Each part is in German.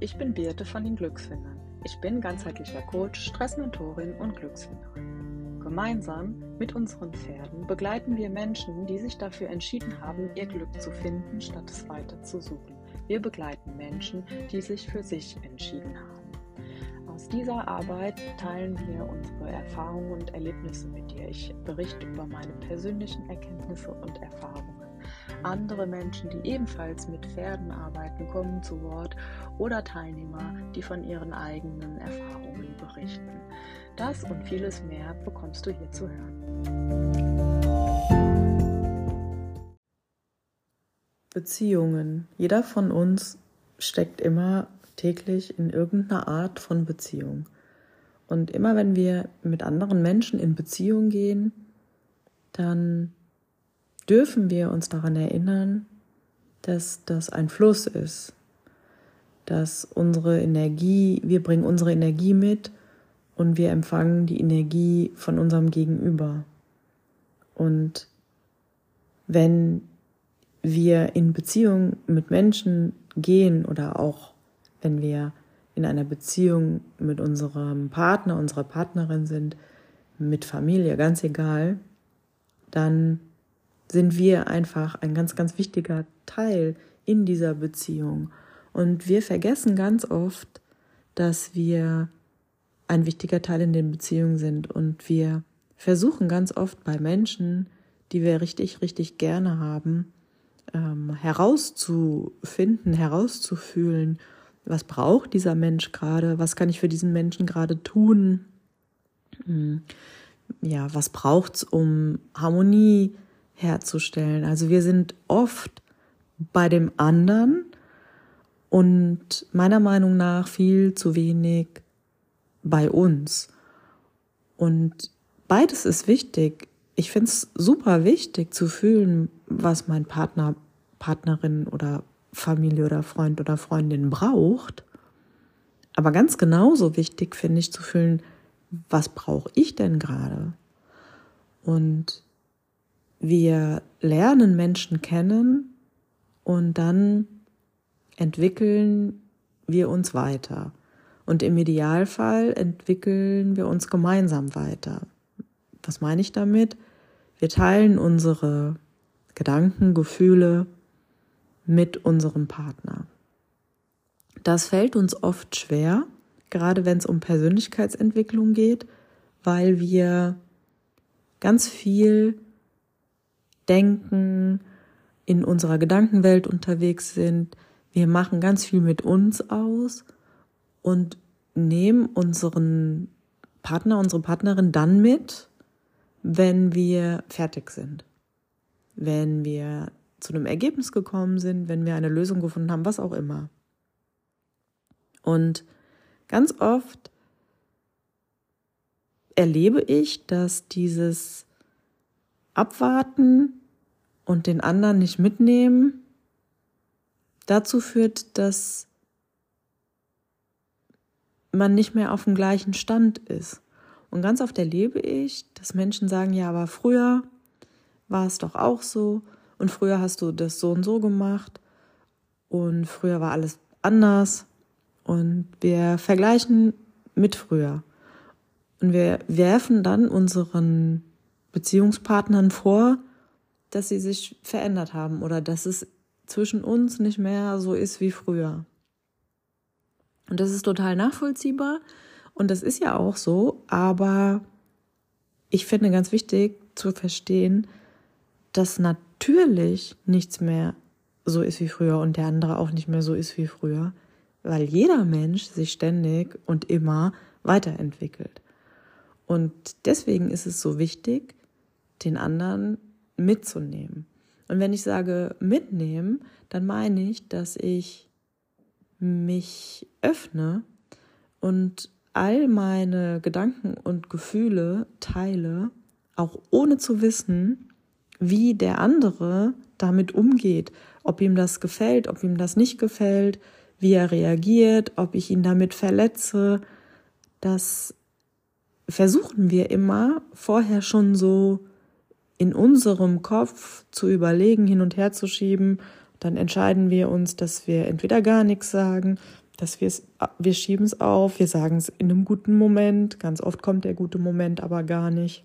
ich bin Birte von den Glücksfindern. Ich bin ganzheitlicher Coach, Stressmentorin und Glücksfinderin. Gemeinsam mit unseren Pferden begleiten wir Menschen, die sich dafür entschieden haben, ihr Glück zu finden, statt es weiter zu suchen. Wir begleiten Menschen, die sich für sich entschieden haben. Aus dieser Arbeit teilen wir unsere Erfahrungen und Erlebnisse mit dir. Ich berichte über meine persönlichen Erkenntnisse und Erfahrungen. Andere Menschen, die ebenfalls mit Pferden arbeiten, kommen zu Wort oder Teilnehmer, die von ihren eigenen Erfahrungen berichten. Das und vieles mehr bekommst du hier zu hören. Beziehungen. Jeder von uns steckt immer täglich in irgendeiner Art von Beziehung. Und immer wenn wir mit anderen Menschen in Beziehung gehen, dann dürfen wir uns daran erinnern, dass das ein Fluss ist, dass unsere Energie, wir bringen unsere Energie mit und wir empfangen die Energie von unserem Gegenüber. Und wenn wir in Beziehung mit Menschen gehen oder auch wenn wir in einer Beziehung mit unserem Partner, unserer Partnerin sind, mit Familie, ganz egal, dann sind wir einfach ein ganz, ganz wichtiger Teil in dieser Beziehung. Und wir vergessen ganz oft, dass wir ein wichtiger Teil in den Beziehungen sind. Und wir versuchen ganz oft bei Menschen, die wir richtig, richtig gerne haben, ähm, herauszufinden, herauszufühlen, was braucht dieser Mensch gerade, was kann ich für diesen Menschen gerade tun, hm. ja, was braucht's, um Harmonie herzustellen. Also wir sind oft bei dem anderen und meiner Meinung nach viel zu wenig bei uns. Und beides ist wichtig. Ich finde es super wichtig zu fühlen, was mein Partner, Partnerin oder Familie oder Freund oder Freundin braucht. Aber ganz genauso wichtig finde ich zu fühlen, was brauche ich denn gerade? Und wir lernen Menschen kennen und dann entwickeln wir uns weiter. Und im Idealfall entwickeln wir uns gemeinsam weiter. Was meine ich damit? Wir teilen unsere Gedanken, Gefühle mit unserem Partner. Das fällt uns oft schwer, gerade wenn es um Persönlichkeitsentwicklung geht, weil wir ganz viel denken, in unserer Gedankenwelt unterwegs sind. Wir machen ganz viel mit uns aus und nehmen unseren Partner, unsere Partnerin dann mit, wenn wir fertig sind. Wenn wir zu einem Ergebnis gekommen sind, wenn wir eine Lösung gefunden haben, was auch immer. Und ganz oft erlebe ich, dass dieses Abwarten und den anderen nicht mitnehmen dazu führt, dass man nicht mehr auf dem gleichen Stand ist. Und ganz oft erlebe ich, dass Menschen sagen, ja, aber früher war es doch auch so und früher hast du das so und so gemacht und früher war alles anders und wir vergleichen mit früher. Und wir werfen dann unseren Beziehungspartnern vor, dass sie sich verändert haben oder dass es zwischen uns nicht mehr so ist wie früher. Und das ist total nachvollziehbar und das ist ja auch so, aber ich finde ganz wichtig zu verstehen, dass natürlich nichts mehr so ist wie früher und der andere auch nicht mehr so ist wie früher, weil jeder Mensch sich ständig und immer weiterentwickelt. Und deswegen ist es so wichtig, den anderen mitzunehmen. Und wenn ich sage mitnehmen, dann meine ich, dass ich mich öffne und all meine Gedanken und Gefühle teile, auch ohne zu wissen, wie der andere damit umgeht, ob ihm das gefällt, ob ihm das nicht gefällt, wie er reagiert, ob ich ihn damit verletze. Das versuchen wir immer vorher schon so in unserem Kopf zu überlegen, hin und her zu schieben. Dann entscheiden wir uns, dass wir entweder gar nichts sagen dass wir es, wir schieben es auf, wir sagen es in einem guten Moment, ganz oft kommt der gute Moment aber gar nicht.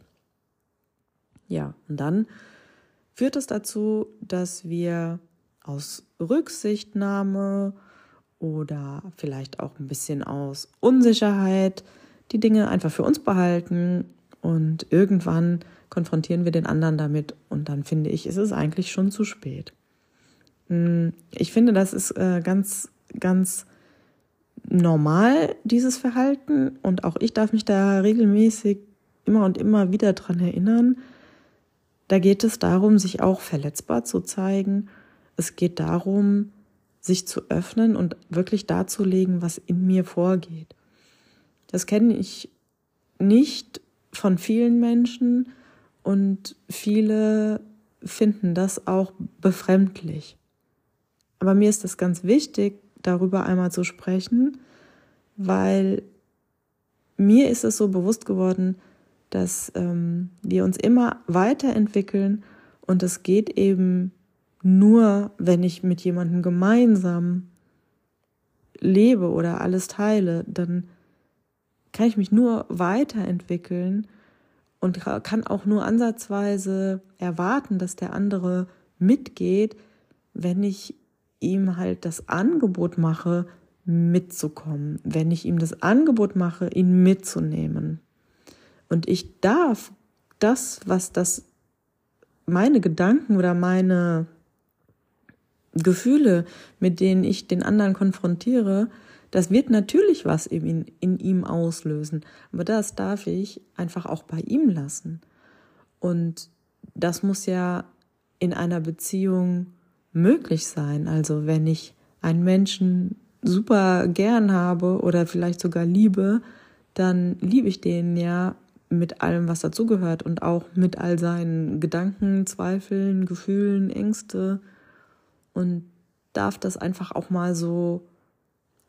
Ja, und dann führt es dazu, dass wir aus Rücksichtnahme oder vielleicht auch ein bisschen aus Unsicherheit die Dinge einfach für uns behalten und irgendwann konfrontieren wir den anderen damit und dann finde ich, ist es eigentlich schon zu spät. Hm, ich finde, das ist äh, ganz, ganz normal, dieses Verhalten. Und auch ich darf mich da regelmäßig immer und immer wieder dran erinnern. Da geht es darum, sich auch verletzbar zu zeigen. Es geht darum, sich zu öffnen und wirklich darzulegen, was in mir vorgeht. Das kenne ich nicht von vielen Menschen und viele finden das auch befremdlich. Aber mir ist es ganz wichtig, darüber einmal zu sprechen, weil mir ist es so bewusst geworden, dass ähm, wir uns immer weiterentwickeln und es geht eben nur, wenn ich mit jemandem gemeinsam lebe oder alles teile, dann kann ich mich nur weiterentwickeln und kann auch nur ansatzweise erwarten, dass der andere mitgeht, wenn ich ihm halt das Angebot mache, mitzukommen, wenn ich ihm das Angebot mache, ihn mitzunehmen. Und ich darf das, was das meine Gedanken oder meine Gefühle, mit denen ich den anderen konfrontiere, das wird natürlich was in, in ihm auslösen. Aber das darf ich einfach auch bei ihm lassen. Und das muss ja in einer Beziehung möglich sein. Also wenn ich einen Menschen super gern habe oder vielleicht sogar liebe, dann liebe ich den ja mit allem, was dazugehört und auch mit all seinen Gedanken, Zweifeln, Gefühlen, Ängste und darf das einfach auch mal so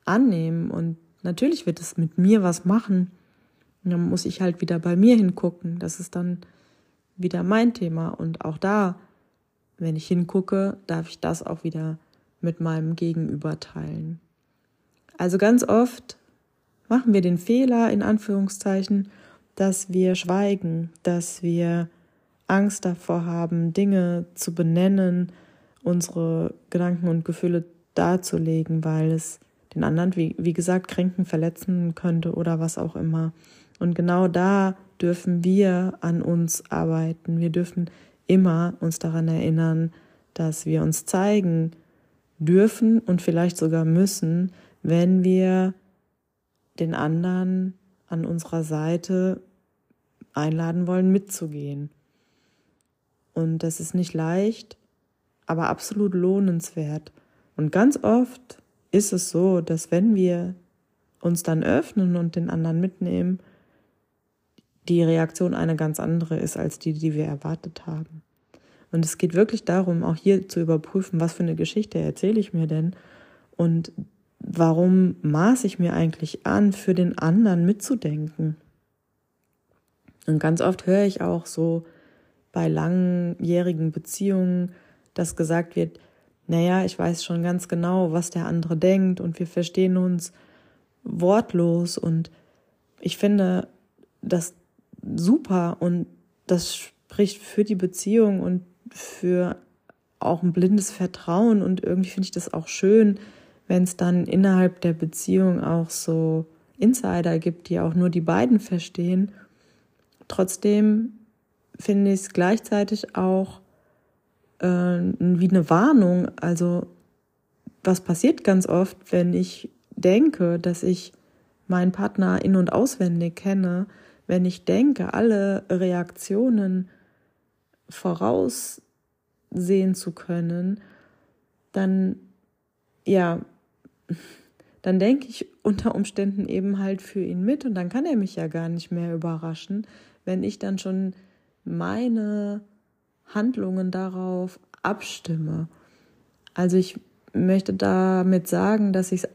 annehmen und natürlich wird es mit mir was machen. Und dann muss ich halt wieder bei mir hingucken. Das ist dann wieder mein Thema und auch da wenn ich hingucke, darf ich das auch wieder mit meinem Gegenüber teilen. Also ganz oft machen wir den Fehler, in Anführungszeichen, dass wir schweigen, dass wir Angst davor haben, Dinge zu benennen, unsere Gedanken und Gefühle darzulegen, weil es den anderen, wie, wie gesagt, kränken, verletzen könnte oder was auch immer. Und genau da dürfen wir an uns arbeiten. Wir dürfen immer uns daran erinnern, dass wir uns zeigen dürfen und vielleicht sogar müssen, wenn wir den anderen an unserer Seite einladen wollen, mitzugehen. Und das ist nicht leicht, aber absolut lohnenswert. Und ganz oft ist es so, dass wenn wir uns dann öffnen und den anderen mitnehmen, die Reaktion eine ganz andere ist als die, die wir erwartet haben. Und es geht wirklich darum, auch hier zu überprüfen, was für eine Geschichte erzähle ich mir denn und warum maße ich mir eigentlich an, für den anderen mitzudenken. Und ganz oft höre ich auch so bei langjährigen Beziehungen, dass gesagt wird, naja, ich weiß schon ganz genau, was der andere denkt und wir verstehen uns wortlos und ich finde das super und das spricht für die Beziehung und für auch ein blindes Vertrauen und irgendwie finde ich das auch schön, wenn es dann innerhalb der Beziehung auch so Insider gibt, die auch nur die beiden verstehen. Trotzdem finde ich es gleichzeitig auch äh, wie eine Warnung. Also was passiert ganz oft, wenn ich denke, dass ich meinen Partner in und auswendig kenne, wenn ich denke, alle Reaktionen voraussehen zu können, dann, ja, dann denke ich unter Umständen eben halt für ihn mit und dann kann er mich ja gar nicht mehr überraschen, wenn ich dann schon meine Handlungen darauf abstimme. Also ich möchte damit sagen, dass ich es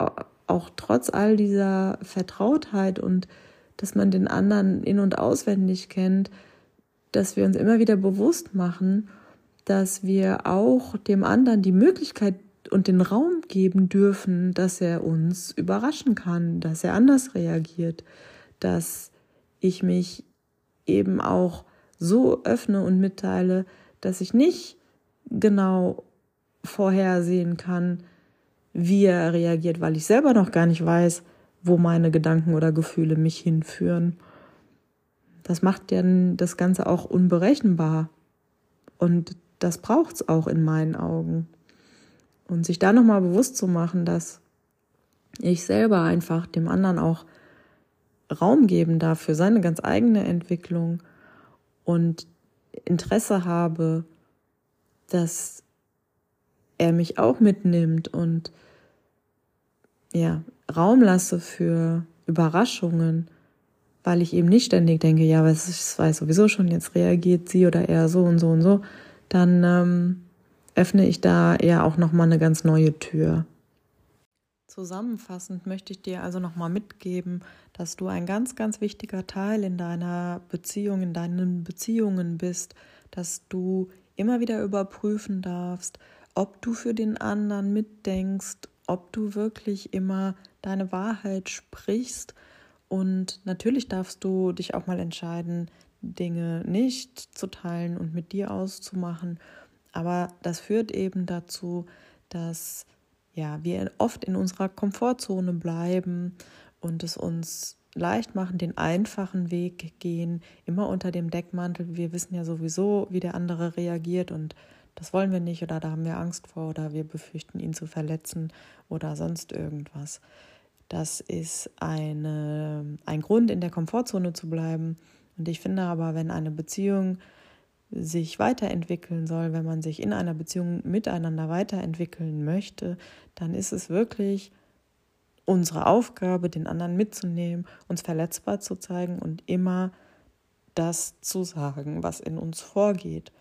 auch trotz all dieser Vertrautheit und dass man den anderen in und auswendig kennt, dass wir uns immer wieder bewusst machen, dass wir auch dem anderen die Möglichkeit und den Raum geben dürfen, dass er uns überraschen kann, dass er anders reagiert, dass ich mich eben auch so öffne und mitteile, dass ich nicht genau vorhersehen kann, wie er reagiert, weil ich selber noch gar nicht weiß, wo meine Gedanken oder Gefühle mich hinführen. Das macht ja das Ganze auch unberechenbar. Und das braucht es auch in meinen Augen. Und sich da nochmal bewusst zu machen, dass ich selber einfach dem anderen auch Raum geben darf für seine ganz eigene Entwicklung und Interesse habe, dass er mich auch mitnimmt und ja, Raum lasse für Überraschungen, weil ich eben nicht ständig denke, ja, was ich weiß sowieso schon, jetzt reagiert sie oder er so und so und so, dann ähm, öffne ich da eher auch nochmal eine ganz neue Tür. Zusammenfassend möchte ich dir also nochmal mitgeben, dass du ein ganz, ganz wichtiger Teil in deiner Beziehung, in deinen Beziehungen bist, dass du immer wieder überprüfen darfst, ob du für den anderen mitdenkst, ob du wirklich immer deine Wahrheit sprichst. Und natürlich darfst du dich auch mal entscheiden, Dinge nicht zu teilen und mit dir auszumachen. Aber das führt eben dazu, dass ja, wir oft in unserer Komfortzone bleiben und es uns leicht machen, den einfachen Weg gehen, immer unter dem Deckmantel. Wir wissen ja sowieso, wie der andere reagiert und das wollen wir nicht oder da haben wir Angst vor oder wir befürchten, ihn zu verletzen oder sonst irgendwas. Das ist eine, ein Grund, in der Komfortzone zu bleiben. Und ich finde aber, wenn eine Beziehung sich weiterentwickeln soll, wenn man sich in einer Beziehung miteinander weiterentwickeln möchte, dann ist es wirklich unsere Aufgabe, den anderen mitzunehmen, uns verletzbar zu zeigen und immer das zu sagen, was in uns vorgeht.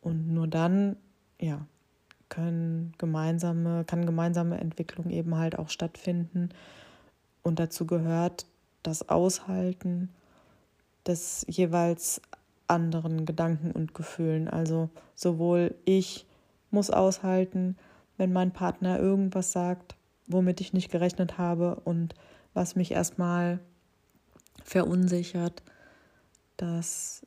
Und nur dann, ja, können gemeinsame, kann gemeinsame Entwicklung eben halt auch stattfinden. Und dazu gehört das Aushalten des jeweils anderen Gedanken und Gefühlen. Also sowohl ich muss aushalten, wenn mein Partner irgendwas sagt, womit ich nicht gerechnet habe und was mich erstmal verunsichert, das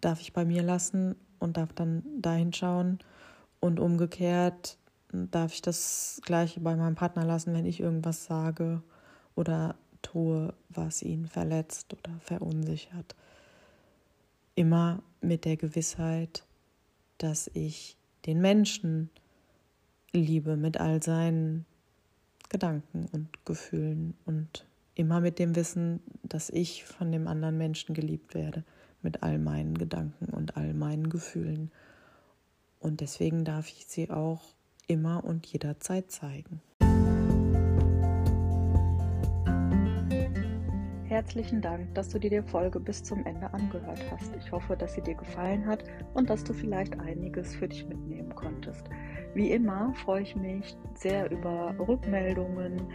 darf ich bei mir lassen und darf dann dahin schauen. Und umgekehrt darf ich das gleiche bei meinem Partner lassen, wenn ich irgendwas sage oder tue, was ihn verletzt oder verunsichert immer mit der Gewissheit, dass ich den Menschen liebe mit all seinen Gedanken und Gefühlen und immer mit dem Wissen, dass ich von dem anderen Menschen geliebt werde mit all meinen Gedanken und all meinen Gefühlen. Und deswegen darf ich sie auch immer und jederzeit zeigen. Herzlichen Dank, dass du dir die Folge bis zum Ende angehört hast. Ich hoffe, dass sie dir gefallen hat und dass du vielleicht einiges für dich mitnehmen konntest. Wie immer freue ich mich sehr über Rückmeldungen,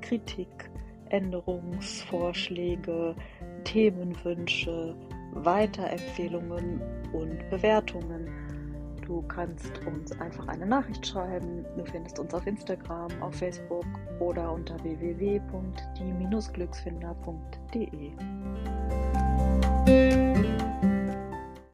Kritik, Änderungsvorschläge, Themenwünsche, Weiterempfehlungen und Bewertungen. Du kannst uns einfach eine Nachricht schreiben. Du findest uns auf Instagram, auf Facebook oder unter www.die-glücksfinder.de.